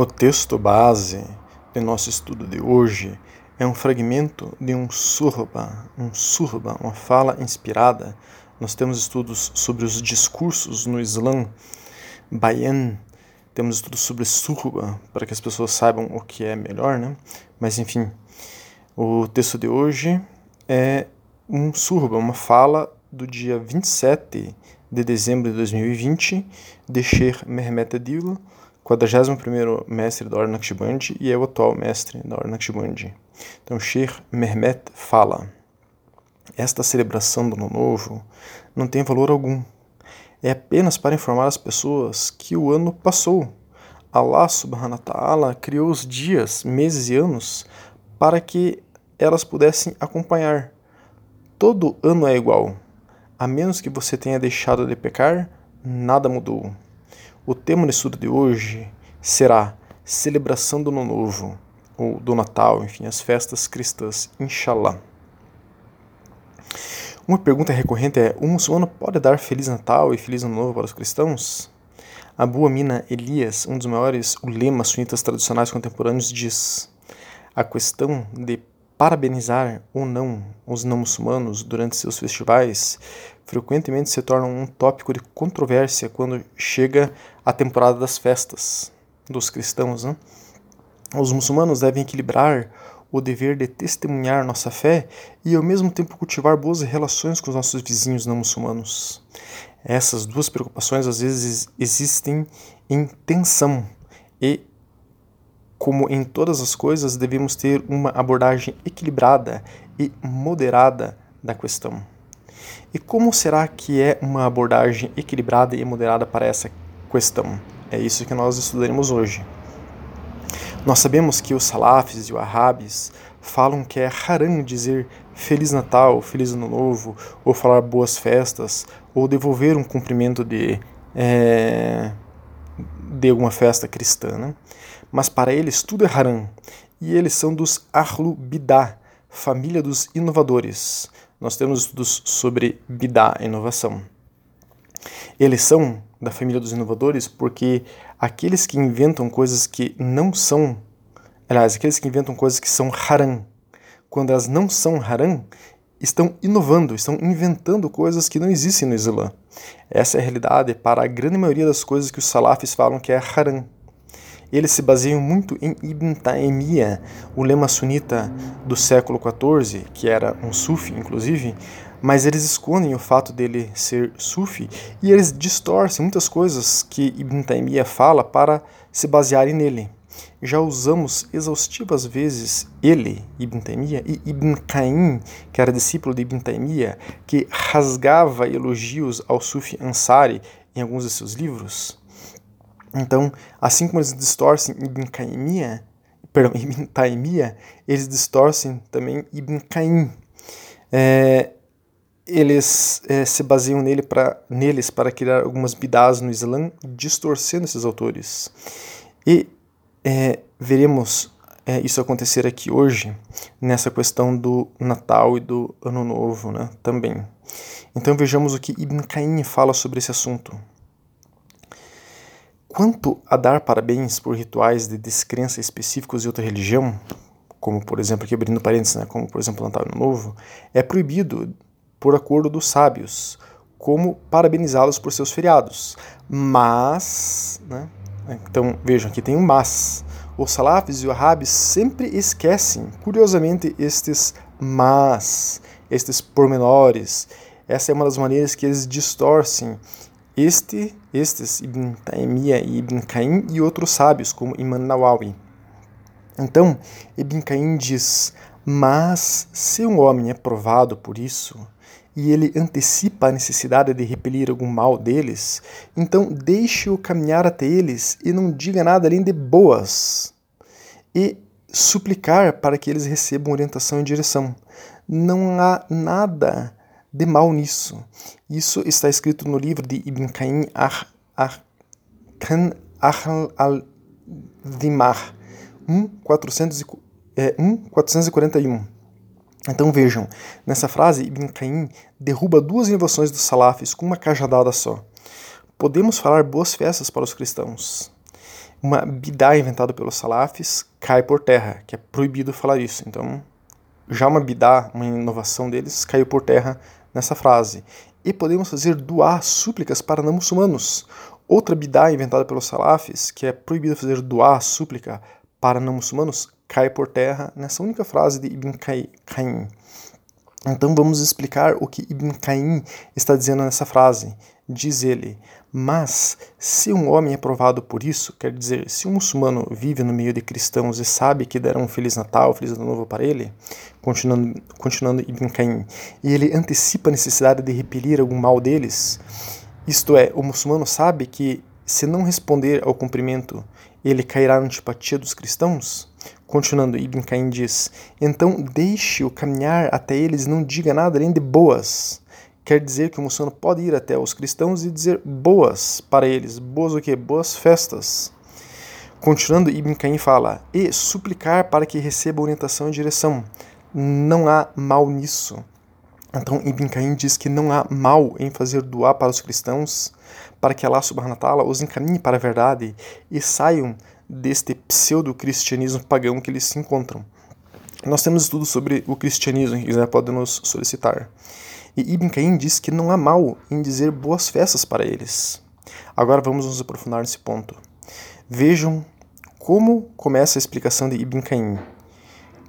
O texto base de nosso estudo de hoje é um fragmento de um surba, um surba, uma fala inspirada. Nós temos estudos sobre os discursos no Islã, Bayan, temos estudos sobre surba, para que as pessoas saibam o que é melhor, né? Mas enfim, o texto de hoje é um surba, uma fala do dia 27 de dezembro de 2020 de Sheikh Mehmet Adil, 41º mestre da Ordem Naqshbandi e é o atual mestre da Ordem Naqshbandi. Então, Sheikh Mehmet fala: Esta celebração do Ano Novo não tem valor algum. É apenas para informar as pessoas que o ano passou. Allah subhanahu wa ta'ala criou os dias, meses e anos para que elas pudessem acompanhar. Todo ano é igual. A menos que você tenha deixado de pecar, nada mudou. O tema do estudo de hoje será celebração do Ano Novo, ou do Natal, enfim, as festas cristãs, inshallah. Uma pergunta recorrente é: um muçulmano pode dar Feliz Natal e Feliz Ano Novo para os cristãos? Abu Amina Elias, um dos maiores ulemas sunitas tradicionais contemporâneos, diz: a questão de parabenizar ou não os não muçulmanos durante seus festivais frequentemente se torna um tópico de controvérsia quando chega a temporada das festas dos cristãos. Né? Os muçulmanos devem equilibrar o dever de testemunhar nossa fé e ao mesmo tempo cultivar boas relações com os nossos vizinhos não muçulmanos. Essas duas preocupações às vezes existem em tensão e como em todas as coisas, devemos ter uma abordagem equilibrada e moderada da questão. E como será que é uma abordagem equilibrada e moderada para essa questão? É isso que nós estudaremos hoje. Nós sabemos que os salafis e os arabes falam que é haram dizer Feliz Natal, Feliz Ano Novo, ou falar boas festas, ou devolver um cumprimento de, é, de alguma festa cristã. Né? Mas para eles tudo é haram, e eles são dos Ahlu Bidah, família dos inovadores. Nós temos estudos sobre Bidah, inovação. Eles são da família dos inovadores porque aqueles que inventam coisas que não são, aliás, aqueles que inventam coisas que são haram, quando elas não são haram, estão inovando, estão inventando coisas que não existem no Islã. Essa é a realidade para a grande maioria das coisas que os salafis falam que é haram eles se baseiam muito em Ibn Taymiyyah, o lema sunita do século XIV, que era um sufi, inclusive, mas eles escondem o fato dele ser sufi e eles distorcem muitas coisas que Ibn Taymiyyah fala para se basearem nele. Já usamos exaustivas vezes ele, Ibn Taymiyyah, e Ibn Qayyim, que era discípulo de Ibn Taymiyyah, que rasgava elogios ao Sufi Ansari em alguns de seus livros. Então, assim como eles distorcem Ibn Caimia, perdão, Ibn Taimia, eles distorcem também Ibn Caim. É, eles é, se baseiam nele pra, neles para criar algumas bidás no Islã, distorcendo esses autores. E é, veremos é, isso acontecer aqui hoje, nessa questão do Natal e do Ano Novo né, também. Então vejamos o que Ibn Caim fala sobre esse assunto. Quanto a dar parabéns por rituais de descrença específicos de outra religião, como por exemplo, aqui abrindo parênteses, né, como por exemplo Natal Novo, é proibido por acordo dos sábios, como parabenizá-los por seus feriados. Mas, né, então vejam, aqui tem um mas. Os salafis e os arabes sempre esquecem, curiosamente, estes mas, estes pormenores. Essa é uma das maneiras que eles distorcem este, estes, Ibn Taymiyyah e Ibn Qayyim, e outros sábios, como Imam Nawawi. Então, Ibn Qayyim diz, mas se um homem é provado por isso, e ele antecipa a necessidade de repelir algum mal deles, então deixe-o caminhar até eles e não diga nada além de boas. E suplicar para que eles recebam orientação e direção. Não há nada de mal nisso. Isso está escrito no livro de Ibn Qayyim Arkan al-Dimar, 1441. Então vejam, nessa frase Ibn Qayyim derruba duas inovações dos salafis com uma cajadada só. Podemos falar boas festas para os cristãos. Uma bidá inventada pelos salafis cai por terra, que é proibido falar isso. Então, já uma bidá, uma inovação deles, caiu por terra nessa frase. E podemos fazer doar súplicas para não muçulmanos. Outra bidá inventada pelos salafis, que é proibido fazer doar súplica para não muçulmanos, cai por terra nessa única frase de Ibn Caim. Então vamos explicar o que Ibn Caim está dizendo nessa frase. Diz ele: Mas se um homem é provado por isso, quer dizer, se um muçulmano vive no meio de cristãos e sabe que deram um Feliz Natal, Feliz Ano Novo para ele, continuando, continuando Ibn Caim, e ele antecipa a necessidade de repelir algum mal deles, isto é, o muçulmano sabe que se não responder ao cumprimento, ele cairá na antipatia dos cristãos? Continuando, Ibn Caim diz: Então deixe-o caminhar até eles e não diga nada além de boas. Quer dizer que o muçulmano pode ir até os cristãos e dizer boas para eles. Boas o que? Boas festas. Continuando, Ibn Caim fala: E suplicar para que receba orientação e direção. Não há mal nisso. Então, Ibn Caim diz que não há mal em fazer doar para os cristãos, para que Allah subhanahu wa ta'ala os encaminhe para a verdade e saiam deste pseudo-cristianismo pagão que eles se encontram. Nós temos estudos sobre o cristianismo, quem quiser pode nos solicitar. E Ibn Caim diz que não há mal em dizer boas festas para eles. Agora vamos nos aprofundar nesse ponto. Vejam como começa a explicação de Ibn Caim.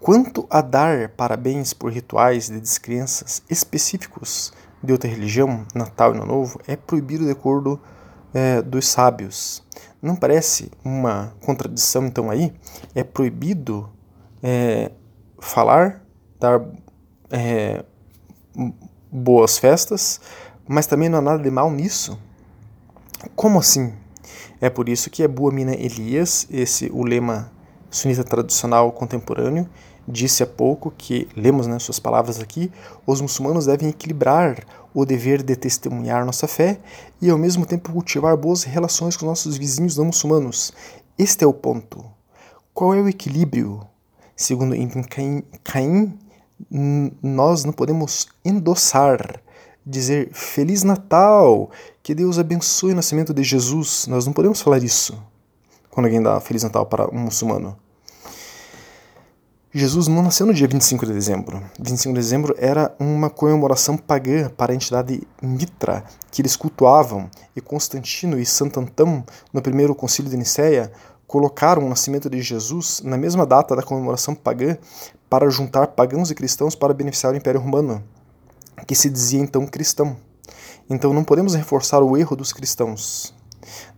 Quanto a dar parabéns por rituais de descrenças específicos de outra religião, Natal e Ano Novo, é proibido de acordo é, dos sábios. Não parece uma contradição então aí? É proibido é, falar, dar é, boas festas, mas também não há nada de mal nisso? Como assim? É por isso que Abu Amina Elias, esse o lema sunita tradicional contemporâneo, disse há pouco que, lemos né, suas palavras aqui, os muçulmanos devem equilibrar o dever de testemunhar nossa fé e ao mesmo tempo cultivar boas relações com nossos vizinhos não muçulmanos. Este é o ponto. Qual é o equilíbrio? Segundo Ibn Caim, nós não podemos endossar, dizer Feliz Natal, que Deus abençoe o nascimento de Jesus. Nós não podemos falar isso quando alguém dá Feliz Natal para um muçulmano. Jesus não nasceu no dia 25 de dezembro. 25 de dezembro era uma comemoração pagã para a entidade Mitra, que eles cultuavam, e Constantino e Santo Antão, no primeiro concílio de Nicéia, colocaram o nascimento de Jesus na mesma data da comemoração pagã para juntar pagãos e cristãos para beneficiar o Império Romano, que se dizia então cristão. Então não podemos reforçar o erro dos cristãos.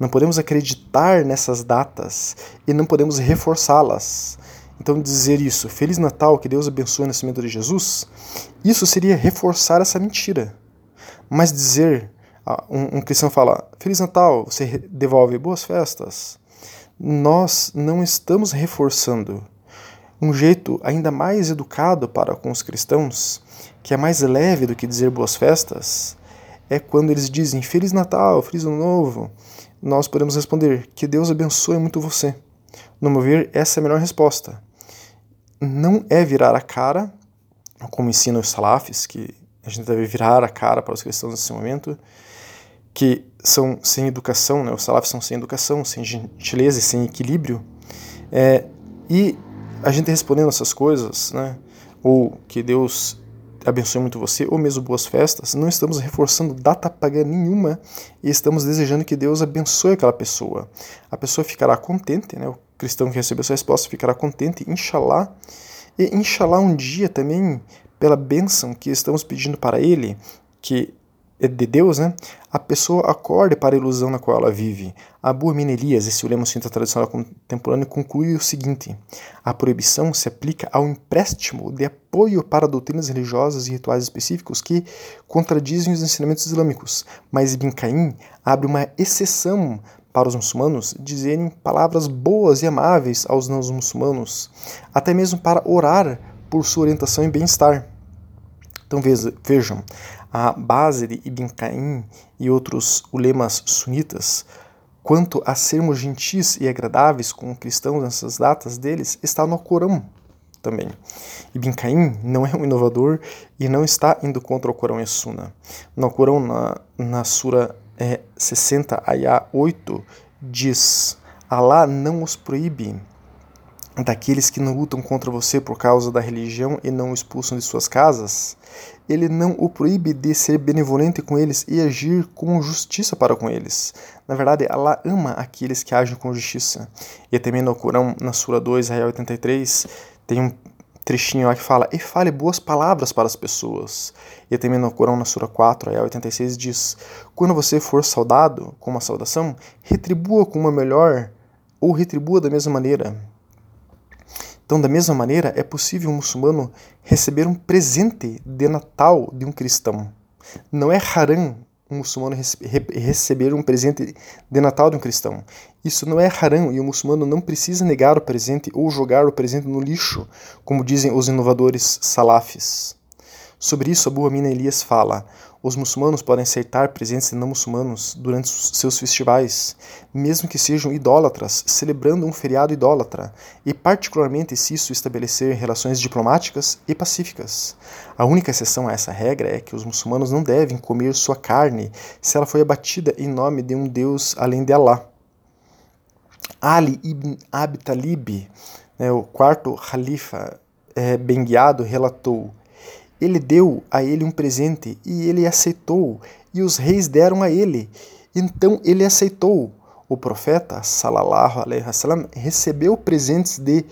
Não podemos acreditar nessas datas e não podemos reforçá-las então, dizer isso, Feliz Natal, que Deus abençoe o nascimento de Jesus, isso seria reforçar essa mentira. Mas dizer, um, um cristão fala, Feliz Natal, você devolve boas festas, nós não estamos reforçando. Um jeito ainda mais educado para com os cristãos, que é mais leve do que dizer boas festas, é quando eles dizem Feliz Natal, Feliz Ano Novo. Nós podemos responder que Deus abençoe muito você. No meu ver, essa é a melhor resposta não é virar a cara, como ensinam os salafis, que a gente deve virar a cara para os cristãos nesse momento, que são sem educação, né? os salafis são sem educação, sem gentileza e sem equilíbrio, é, e a gente respondendo essas coisas, né? ou que Deus abençoe muito você, ou mesmo boas festas, não estamos reforçando data paga nenhuma e estamos desejando que Deus abençoe aquela pessoa. A pessoa ficará contente, né? cristão que recebeu essa resposta ficará contente, inshallah. E inshallah um dia também, pela bênção que estamos pedindo para ele, que de Deus, né? A pessoa acorde para a ilusão na qual ela vive. Abu Amin Elias, esse lema cientista tradicional contemporâneo, conclui o seguinte: a proibição se aplica ao empréstimo de apoio para doutrinas religiosas e rituais específicos que contradizem os ensinamentos islâmicos, mas Ibn Caim abre uma exceção para os muçulmanos dizerem palavras boas e amáveis aos não muçulmanos, até mesmo para orar por sua orientação e bem-estar. Então vejam, a base de Ibn Caim e outros ulemas sunitas quanto a sermos gentis e agradáveis com cristãos nessas datas deles está no Corão também. Ibn Caim não é um inovador e não está indo contra o Corão e a Sunna. No Corão, na, na Sura é, 60 Ayah 8 diz: Allah não os proíbe daqueles que não lutam contra você por causa da religião e não o expulsam de suas casas, ele não o proíbe de ser benevolente com eles e agir com justiça para com eles. Na verdade, Allah ama aqueles que agem com justiça. E também no Corão, na Sura 2, Ayah 83, tem um trechinho lá que fala: E fale boas palavras para as pessoas. E também no Corão, na Sura 4, Ayah 86, diz: Quando você for saudado com uma saudação, retribua com uma melhor ou retribua da mesma maneira. Então, da mesma maneira, é possível um muçulmano receber um presente de Natal de um cristão. Não é haram um muçulmano receber um presente de Natal de um cristão. Isso não é haram e o muçulmano não precisa negar o presente ou jogar o presente no lixo, como dizem os inovadores salafis. Sobre isso, Abu Amina Elias fala: os muçulmanos podem aceitar presentes de não muçulmanos durante seus festivais, mesmo que sejam idólatras, celebrando um feriado idólatra, e particularmente se isso estabelecer relações diplomáticas e pacíficas. A única exceção a essa regra é que os muçulmanos não devem comer sua carne se ela foi abatida em nome de um deus além de Allah. Ali ibn Abi Talib, né, o quarto califa é, bem guiado, relatou ele deu a ele um presente e ele aceitou, e os reis deram a ele. Então ele aceitou. O profeta, salallahu alaihi wasallam, recebeu presentes de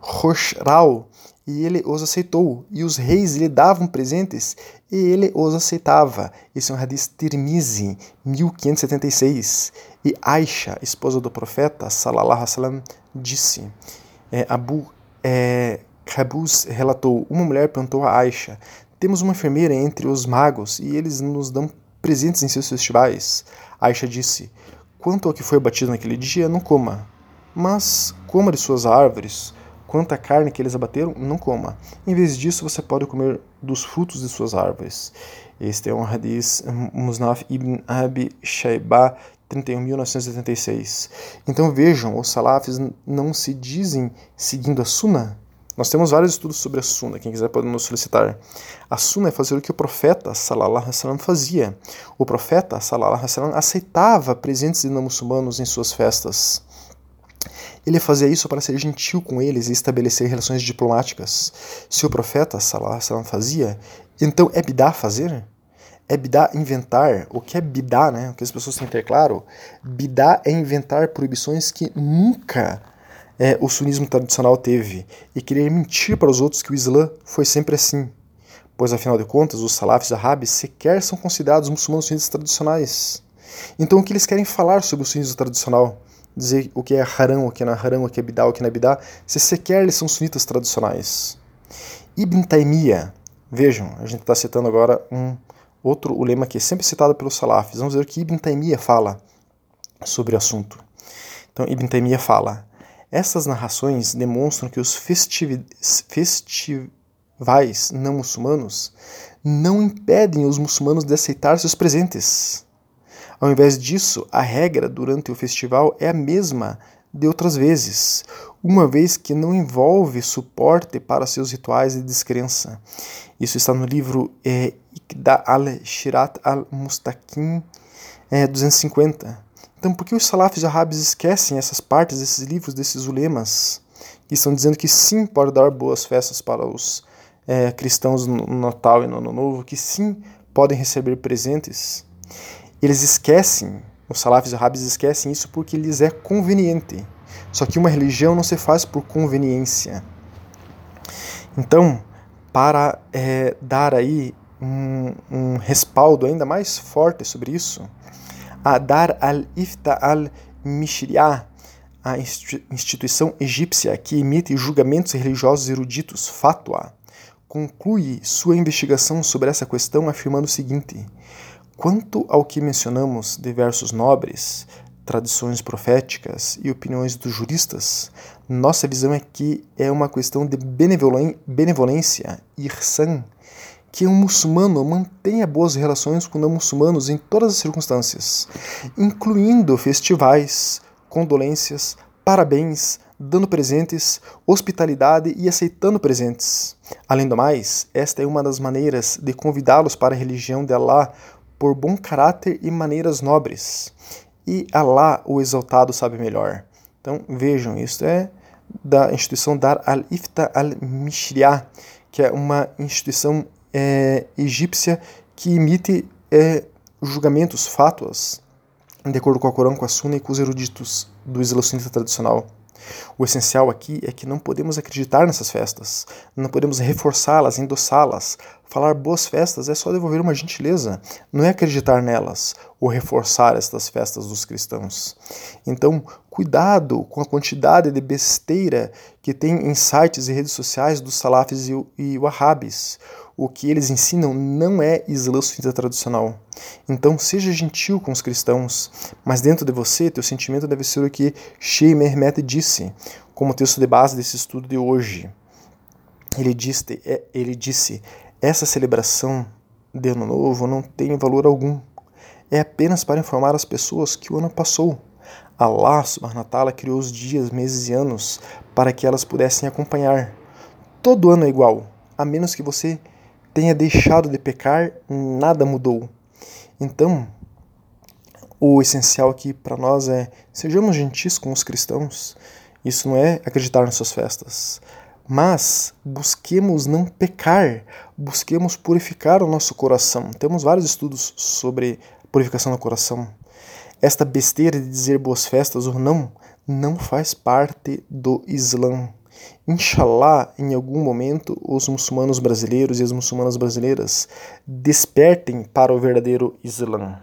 Roshral e ele os aceitou. E os reis lhe davam presentes e ele os aceitava. Esse é um hadith Tirmizi, 1576. E Aisha, esposa do profeta, salallahu alaihi wasallam, disse: é, Abu é, Rabuz relatou: Uma mulher perguntou a Aisha: Temos uma enfermeira entre os magos e eles nos dão presentes em seus festivais. Aisha disse: Quanto ao que foi batido naquele dia, não coma. Mas coma de suas árvores. Quanto à carne que eles abateram, não coma. Em vez disso, você pode comer dos frutos de suas árvores. Este é um hadith Musnaf ibn Abi Shaybah 31.986. Então vejam, os salafis não se dizem seguindo a sunnah, nós temos vários estudos sobre a Sunna, quem quiser pode nos solicitar. A Sunna é fazer o que o profeta Salallahu Alaihi fazia. O profeta Salallahu Alaihi aceitava presentes de não muçulmanos em suas festas. Ele fazia isso para ser gentil com eles e estabelecer relações diplomáticas. Se o profeta Salallahu Alaihi fazia, então é bidá fazer? É bidá inventar? O que é bidá, né? O que as pessoas têm que ter claro? Bidá é inventar proibições que nunca é, o sunismo tradicional teve e querer mentir para os outros que o Islã foi sempre assim, pois afinal de contas os salafis árabes sequer são considerados muçulmanos sunitas tradicionais. Então o que eles querem falar sobre o sunismo tradicional? Dizer o que é haram, o que não é haram, o que é bidá, o que não é bidá, se sequer eles são sunitas tradicionais. Ibn Taymiyyah, vejam, a gente está citando agora um outro ulema que é sempre citado pelos salafis. Vamos ver o que Ibn Taymiyyah fala sobre o assunto. Então Ibn Taymiyyah fala: essas narrações demonstram que os festivais não muçulmanos não impedem os muçulmanos de aceitar seus presentes. Ao invés disso, a regra durante o festival é a mesma de outras vezes, uma vez que não envolve suporte para seus rituais de descrença. Isso está no livro é, Iqda al-Shirat al-Mustaqim é, 250. Então, por que os salafis árabes esquecem essas partes desses livros, desses ulemas, que estão dizendo que sim pode dar boas festas para os é, cristãos no Natal e no Ano Novo, que sim podem receber presentes? Eles esquecem, os salafis árabes esquecem isso porque lhes é conveniente. Só que uma religião não se faz por conveniência. Então, para é, dar aí um, um respaldo ainda mais forte sobre isso, a Dar al-Ifta al-Mishriah, a instituição egípcia que emite julgamentos religiosos eruditos, fatwa, conclui sua investigação sobre essa questão afirmando o seguinte: Quanto ao que mencionamos de versos nobres, tradições proféticas e opiniões dos juristas, nossa visão é que é uma questão de benevolência, irsan, que um muçulmano mantenha boas relações com não muçulmanos em todas as circunstâncias, incluindo festivais, condolências, parabéns, dando presentes, hospitalidade e aceitando presentes. Além do mais, esta é uma das maneiras de convidá-los para a religião de Allah por bom caráter e maneiras nobres. E Allah, o exaltado, sabe melhor. Então vejam, isso é da instituição Dar al-Ifta al-Mishriah, que é uma instituição é, egípcia que emite é, julgamentos, fátuas, de acordo com a Corão, com a Sunna e com os eruditos do Islã sunita tradicional. O essencial aqui é que não podemos acreditar nessas festas, não podemos reforçá-las, endossá-las. Falar boas festas é só devolver uma gentileza, não é acreditar nelas ou reforçar estas festas dos cristãos. Então, cuidado com a quantidade de besteira que tem em sites e redes sociais dos salafis e wahhabis o que eles ensinam não é Islã sunita tradicional. Então seja gentil com os cristãos, mas dentro de você, teu sentimento deve ser o que Shei Mehmet disse, como texto de base desse estudo de hoje. Ele disse, é, ele disse essa celebração de Ano Novo não tem valor algum. É apenas para informar as pessoas que o ano passou. Allah subhanahu criou os dias, meses e anos para que elas pudessem acompanhar. Todo ano é igual, a menos que você tenha deixado de pecar, nada mudou. Então, o essencial aqui para nós é sejamos gentis com os cristãos. Isso não é acreditar nas suas festas, mas busquemos não pecar, busquemos purificar o nosso coração. Temos vários estudos sobre purificação do coração. Esta besteira de dizer boas festas ou não não faz parte do Islã. Inshallah, em algum momento, os muçulmanos brasileiros e as muçulmanas brasileiras despertem para o verdadeiro Islã.